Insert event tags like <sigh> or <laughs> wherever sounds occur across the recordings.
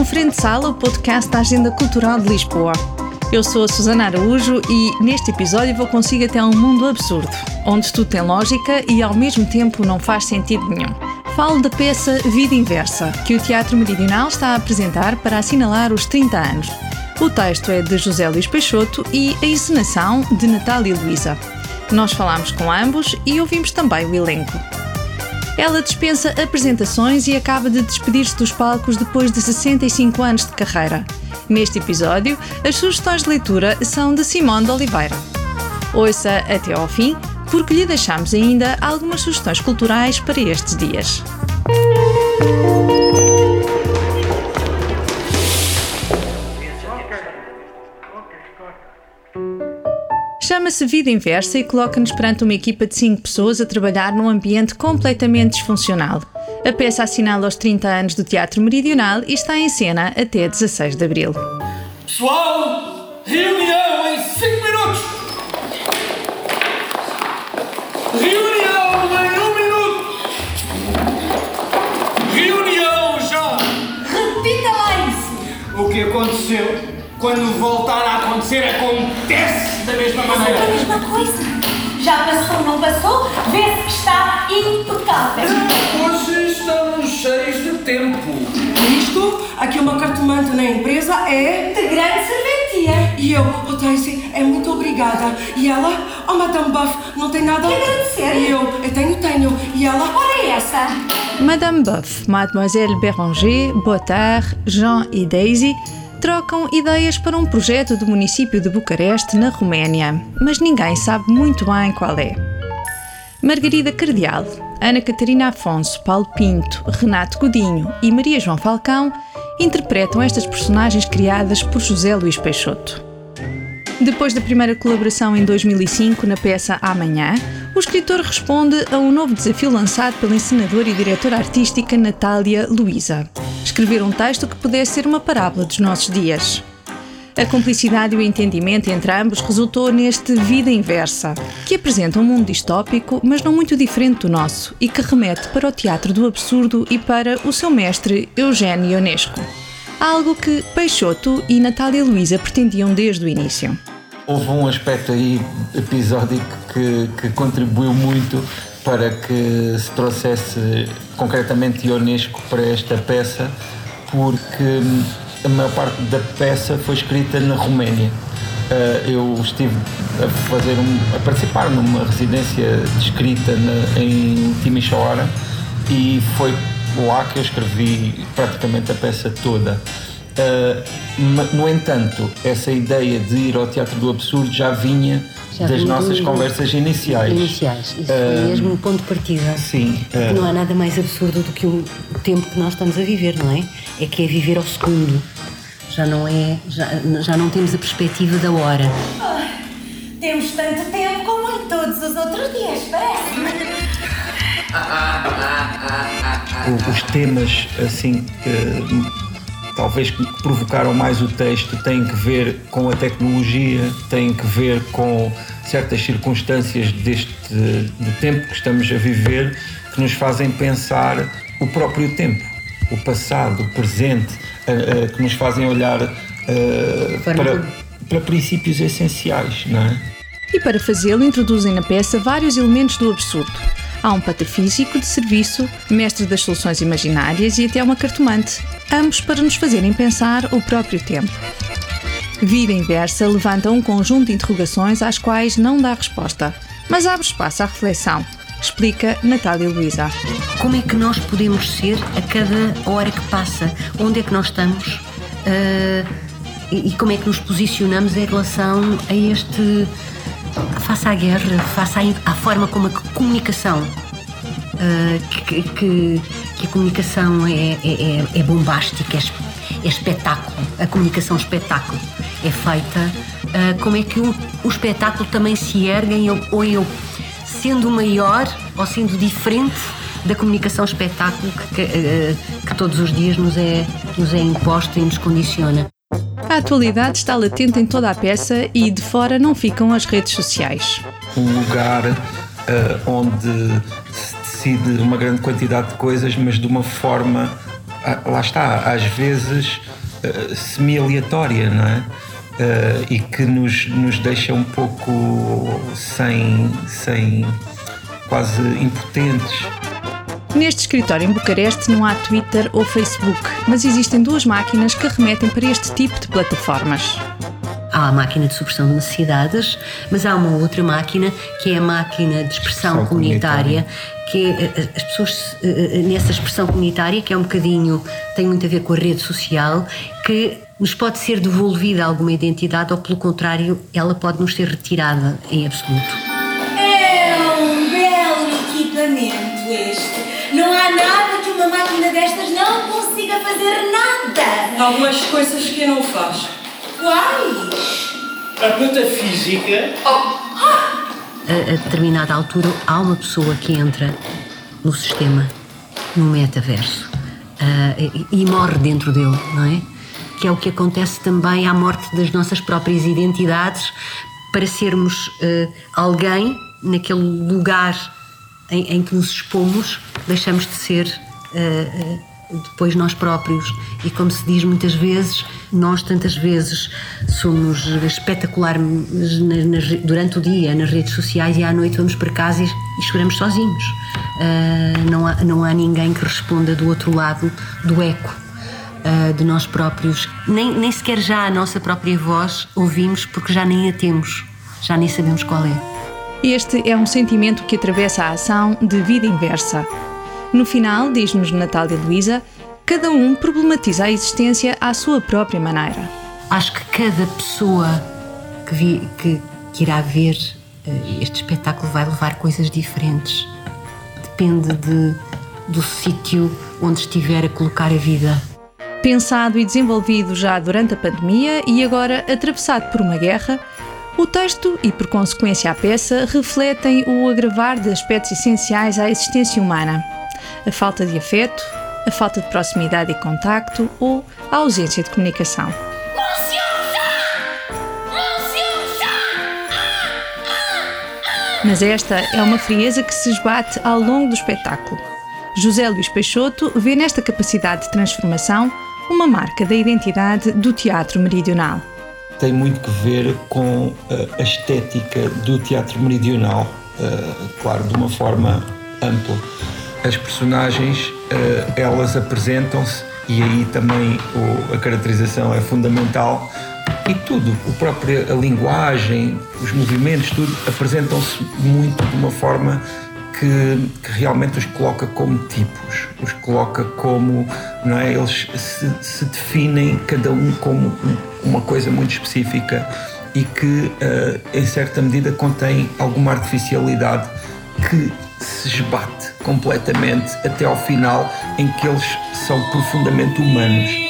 um Frente Sala, o podcast da Agenda Cultural de Lisboa. Eu sou a Susana Araújo e neste episódio vou consigo até um mundo absurdo, onde tudo tem lógica e ao mesmo tempo não faz sentido nenhum. Falo da peça Vida Inversa, que o Teatro Meridional está a apresentar para assinalar os 30 anos. O texto é de José Luís Peixoto e a encenação de Natália Luísa. Nós falámos com ambos e ouvimos também o elenco. Ela dispensa apresentações e acaba de despedir-se dos palcos depois de 65 anos de carreira. Neste episódio, as sugestões de leitura são de Simone de Oliveira. Ouça até ao fim, porque lhe deixamos ainda algumas sugestões culturais para estes dias. Chama-se Vida Inversa e coloca-nos perante uma equipa de 5 pessoas a trabalhar num ambiente completamente disfuncional. A peça assinala os 30 anos do Teatro Meridional e está em cena até 16 de abril. Pessoal, reunião em 5 minutos! Reunião em 1 um minuto! Reunião já! Repita lá isso! O que aconteceu? Quando voltar a acontecer, acontece da mesma É a maneira. mesma coisa. Já passou, não passou? Vê-se que está impecável. Hoje estamos cheios de tempo. Isto, aqui uma cartomante na empresa é. De grande serventia. E eu, oh Tracy, é muito obrigada. E ela, oh Madame Buff, não tem nada Que agradecer? E eu, eu tenho, tenho. E ela, Ora é essa. Madame Buff, Mademoiselle Béranger, Bottard, Jean e Daisy trocam ideias para um projeto do município de Bucareste, na Roménia, mas ninguém sabe muito bem qual é. Margarida Cardial, Ana Catarina Afonso, Paulo Pinto, Renato Godinho e Maria João Falcão interpretam estas personagens criadas por José Luís Peixoto. Depois da primeira colaboração em 2005 na peça Amanhã, o escritor responde a um novo desafio lançado pela encenadora e diretora artística Natália Luísa. Escrever um texto que pudesse ser uma parábola dos nossos dias. A cumplicidade e o entendimento entre ambos resultou neste Vida Inversa, que apresenta um mundo distópico, mas não muito diferente do nosso, e que remete para o teatro do absurdo e para o seu mestre Eugênio Ionesco. Algo que Peixoto e Natália Luísa pretendiam desde o início. Houve um aspecto aí episódico que, que contribuiu muito para que se trouxesse concretamente Ionesco para esta peça, porque a maior parte da peça foi escrita na Roménia. Uh, eu estive a fazer um, a participar numa residência de escrita na, em Timisoara e foi lá que eu escrevi praticamente a peça toda. Ma- no entanto, essa ideia de ir ao Teatro do Absurdo já vinha Já das nossas do- conversas iniciais. Iniciais. Isso foi mesmo um ponto de partida. Sim. Porque uh, não há nada mais absurdo do que o tempo que nós estamos a viver, não é? É que é viver ao segundo. Já não é. Já, já não temos a perspectiva da hora. Temos tanto tempo como em todos os outros dias, parece. o- os temas assim que talvez que provocaram mais o texto têm que ver com a tecnologia, têm que ver com certas circunstâncias deste do tempo que estamos a viver que nos fazem pensar o próprio tempo, o passado, o presente, que nos fazem olhar para, para princípios essenciais, não é? E para fazê-lo, introduzem na peça vários elementos do absurdo. Há um patafísico de serviço, mestre das soluções imaginárias e até uma cartomante, ambos para nos fazerem pensar o próprio tempo. Vida Inversa levanta um conjunto de interrogações às quais não dá resposta, mas abre espaço à reflexão, explica Natália Luísa. Como é que nós podemos ser a cada hora que passa? Onde é que nós estamos? Ah, e, e como é que nos posicionamos em relação a este. Face à guerra, in- à forma como a comunicação. ah, que, que- que a comunicação é, é, é- é bombástica, é, é espetáculo. A comunicação espetáculo é feita. ah, como é que o, o espetáculo também se ergue em ou eu, sendo maior ou sendo diferente da comunicação espetáculo que, que, eh, que todos os dias nos é, nos é imposta e nos condiciona. A atualidade está latente em toda a peça e de fora não ficam as redes sociais. um lugar uh, onde se decide uma grande quantidade de coisas, mas de uma forma, uh, lá está, às vezes uh, semi-aleatória, não é? e que nos, nos deixa um pouco sem, sem quase impotentes. Neste escritório em Bucareste não há Twitter ou Facebook, mas existem duas máquinas que remetem para este tipo de plataformas. Há a máquina de supressão de necessidades, mas há uma outra máquina que é a máquina de expressão comunitária, que é, eh, eh, as pessoas eh, nessa expressão comunitária, que é um bocadinho, tem muito a ver com a rede social, que nos pode ser devolvida alguma identidade ou, pelo contrário, ela pode nos ser retirada em absoluto. Há nada que uma máquina destas não consiga fazer nada. Algumas coisas que não faz. Quais? A metafísica. A, a determinada altura há uma pessoa que entra no sistema, no metaverso, uh, e, e morre dentro dele, não é? Que é o que acontece também à morte das nossas próprias identidades para sermos uh, alguém naquele lugar em, em, que nos expomos, deixamos de ser uh, uh, depois nós próprios. E como se diz muitas vezes, nós tantas vezes somos espetaculares durante o dia nas redes sociais e à noite vamos para casa e, e choramos sozinhos. Uh, não, há, não há ninguém que responda do outro lado do eco. de nós próprios, nem, nem sequer já a nossa própria voz ouvimos porque já nem a temos, já nem sabemos qual é. Este é um sentimento que atravessa a ação de vida inversa. No final, diz-nos Natália Luísa, cada um problematiza a existência à sua própria maneira. Acho que cada pessoa que, vi, que, que irá ver uh, este espetáculo vai levar coisas diferentes. Depende de, do sítio onde estiver a colocar a vida. Pensado e desenvolvido já durante a pandemia e agora atravessado por uma guerra, o texto e, por consequência, a peça refletem o agravar de aspectos essenciais à existência humana: a falta de afeto, a falta de proximidade e contacto ou a ausência de comunicação. Mas esta é uma frieza que se esbate ao longo do espetáculo. José Luís Peixoto vê nesta capacidade de transformação uma marca da identidade do teatro meridional tem muito que ver com eh, a estética do teatro meridional, eh, claro, de uma forma ampla. As personagens, eh, elas apresentam-se e aí também a caracterização é fundamental e tudo, o próprio, a linguagem, os movimentos, tudo apresentam-se muito de uma forma que, que, realmente os coloca como tipos, os coloca como, não é? Eles se, se definem cada um como uma coisa muito específica e que, uh, em certa medida, contém alguma artificialidade que se esbate completamente até ao final, em que eles são profundamente humanos.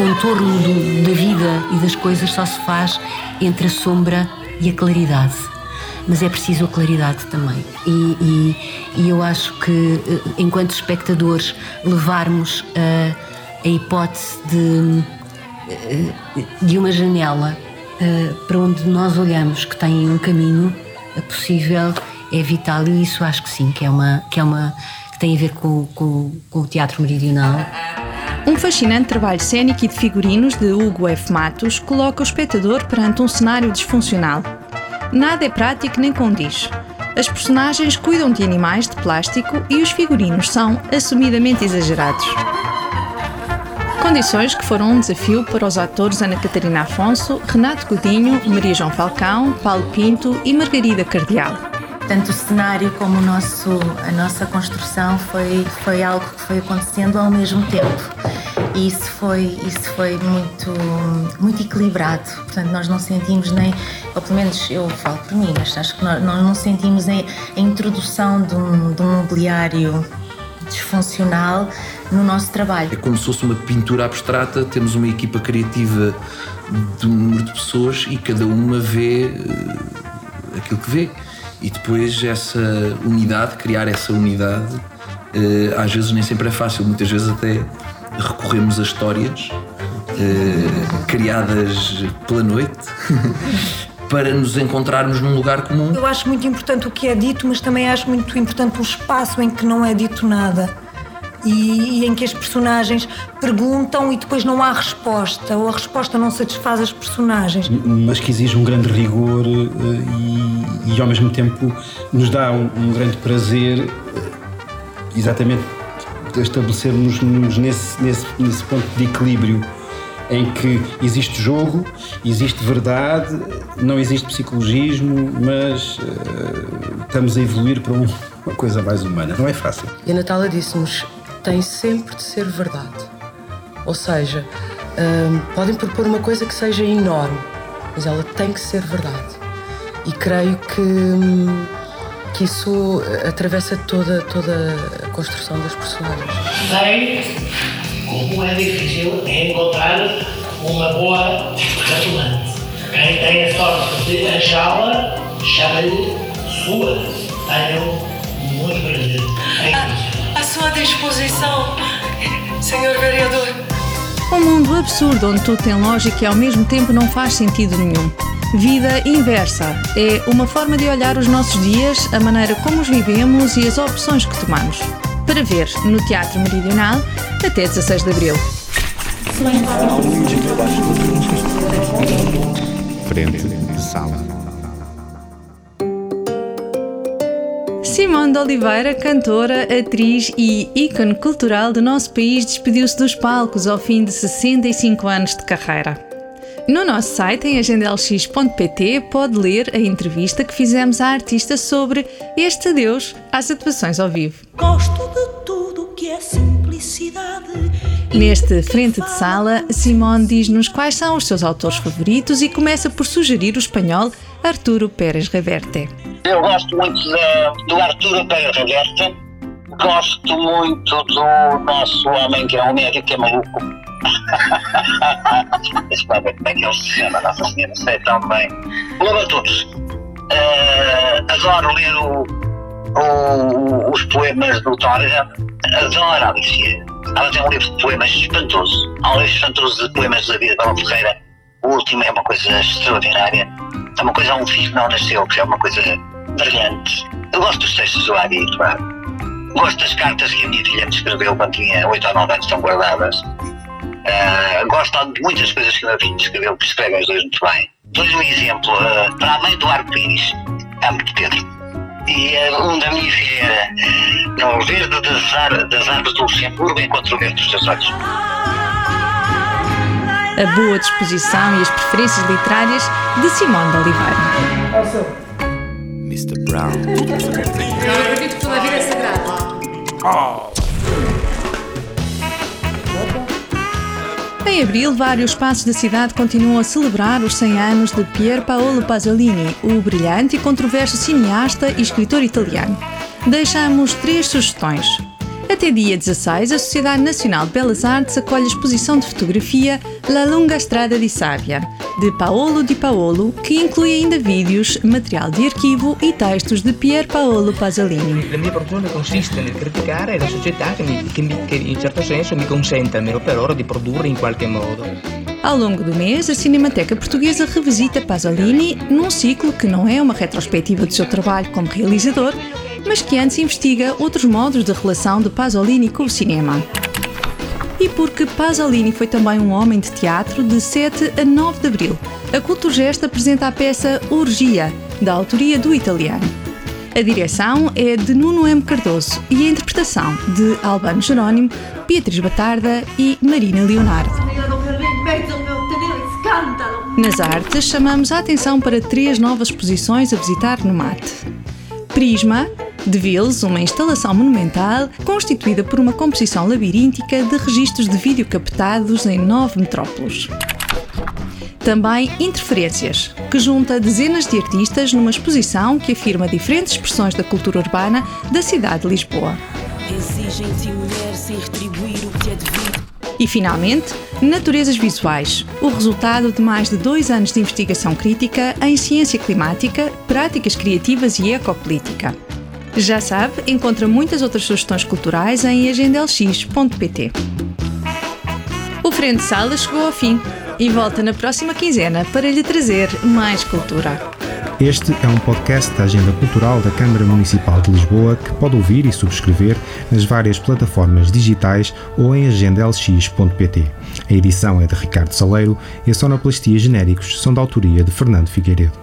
Contorno do, da vida e das coisas só se faz entre a sombra e a claridade. Mas é preciso a claridade também. E, e, e eu acho que, eh, enquanto espectadores, levarmos a, a hipótese de, eh, de uma janela eh, para onde nós olhamos que tem um caminho possível é vital e isso acho que sim, que é uma que é uma que tem a ver com, com, com o teatro meridional um fascinante trabalho cênico e de figurinos de Hugo F. Matos coloca o espectador perante um cenário disfuncional. Nada é prático nem condiz. As personagens cuidam de animais de plástico e os figurinos são assumidamente exagerados. Condições que foram um desafio para os atores Ana Catarina Afonso, Renato Godinho, Maria João Falcão, Paulo Pinto e Margarida Cardial. tanto o cenário como o nosso, a nossa construção foi, foi algo que foi acontecendo ao mesmo tempo. E isso foi, isso foi muito, muito equilibrado. Portanto, nós não sentimos nem, ou pelo menos eu falo por mim, mas acho que nós, nós não sentimos a, a introdução de um, de um mobiliário disfuncional no nosso trabalho. É como se fosse uma pintura abstrata, temos uma equipa criativa de um número de pessoas e cada uma vê uh, aquilo que vê. E depois essa unidade, criar essa unidade, uh, às vezes nem sempre é fácil, muitas vezes até recorremos a histórias uh, criadas pela noite. <laughs> para nos encontrarmos num lugar comum. Eu acho muito importante o que é dito, mas também acho muito importante o espaço em que não é dito nada e, e, em que as personagens perguntam e depois não há resposta, ou a resposta não satisfaz as personagens. Mas que exige um grande rigor eh, e, e ao mesmo tempo nos dá um, um grande prazer eh, exatamente estabelecermos nesse, nesse, nesse ponto de equilíbrio em que existe jogo, existe verdade, não existe psicologismo, mas uh, estamos a evoluir para uma coisa mais humana. Não é fácil. E a Natália disse-nos: tem sempre de ser verdade. Ou seja, um, podem propor uma coisa que seja enorme, mas ela tem que ser verdade. E creio que, hum, que isso atravessa toda, toda a construção das personagens. Sei como é difícil encontrar uma boa restaurante. Quem tem a sorte de achá-la, chama-lhe sua. Tenham muito prazer. À sua disposição, senhor vereador. Um mundo absurdo onde tudo tem lógica e ao mesmo tempo não faz sentido nenhum. Vida inversa é uma forma de olhar os nossos dias, a maneira como os vivemos e as opções que tomamos. Para ver no Teatro Meridional até 16 de Abril. Frente de sala. Simone de Oliveira, cantora, atriz e ícone cultural do nosso país, despediu-se dos palcos ao fim de 65 anos de carreira. No nosso site, em agendalx.pt, pode ler a entrevista que fizemos à artista sobre este adeus às atuações ao vivo. Gosto de tudo que é simplicidade. Neste Frente de Sala, Simone diz-nos quais são os seus autores favoritos e começa por sugerir o espanhol Arturo Pérez Reverte. Eu gosto muito de, do Arturo Pérez Reverte, gosto muito do nosso homem que é um médico que é maluco. Deixa eu ver como é que ele se chama, Nossa Senhora, sei tão bem. Lobo todos. Uh, adoro ler o, o, os poemas do Torga, adoro a Alicia. Ela tem um livro de poemas espantoso. Há um livro espantoso de poemas da vida Bela Ferreira. O último é uma coisa extraordinária. É uma coisa, um filho que não nasceu, que é uma coisa brilhante. Eu gosto dos textos do Adi, claro. Gosto das cartas que a minha filha me escreveu quando tinha 8 ou 9 anos, estão guardadas. Uh, gosto de muitas coisas que a minha filha escreveu, que escrevem os dois muito bem. Dou-lhe um exemplo. Uh, para a mãe do arco-íris, amo de Pedro. E uh, um da minha filha era no verde das, ar das árvores do Luxemburgo encontro o verde dos teus olhos. A boa disposição e as preferências literárias de Simone de Oliveira. Mr. Brown. Em abril, vários espaços da cidade continuam a celebrar os 100 anos de Pier Paolo Pasolini, o brilhante e controverso cineasta e escritor italiano. Deixamos três sugestões. Até dia 16, a Sociedade Nacional de Belas Artes acolhe a exposição de fotografia La Lunga Strada di Savia, de Paolo Di Paolo, que inclui ainda vídeos, material de arquivo e textos de Pier Paolo Pasolini. La mia professione consiste la società che, mi, che, mi, che in certo senso mi consente, almeno per ora, di produrre in qualche modo. Ao longo do mês, a Cinemateca Portuguesa revisita Pasolini num ciclo que não é uma retrospectiva do seu trabalho como realizador, mas que antes investiga outros modos de relação de Pasolini com o cinema. E porque Pasolini foi também um homem de teatro, de 7 a 9 de abril, a Culturgest apresenta a peça Orgia, da autoria do italiano. A direção é de Nuno M. Cardoso e a interpretação de Albano Jerónimo, Beatriz Batarda e Marina Leonardo. Nas artes, chamamos a atenção para três novas exposições a visitar no MAT. Prisma, de Vils, uma instalação monumental constituída por uma composição labiríntica de registros de vídeo captados em nove metrópolos. Também Interferências, que junta dezenas de artistas numa exposição que afirma diferentes expressões da cultura urbana da cidade de Lisboa. Exigem-te mulher sem retribuir o que é devido. E, finalmente, Naturezas Visuais, o resultado de mais de dois anos de investigação crítica em ciência climática, práticas criativas e ecopolítica. Já sabe, encontra muitas outras sugestões culturais em agendalx.pt. O Frente Sala chegou ao fim e volta na próxima quinzena para lhe trazer mais cultura. Este é um podcast da Agenda Cultural da Câmara Municipal de Lisboa que pode ouvir e subscrever nas várias plataformas digitais ou em agendalx.pt. A edição é de Ricardo Saleiro e a sonoplastia genéricos são da autoria de Fernando Figueiredo.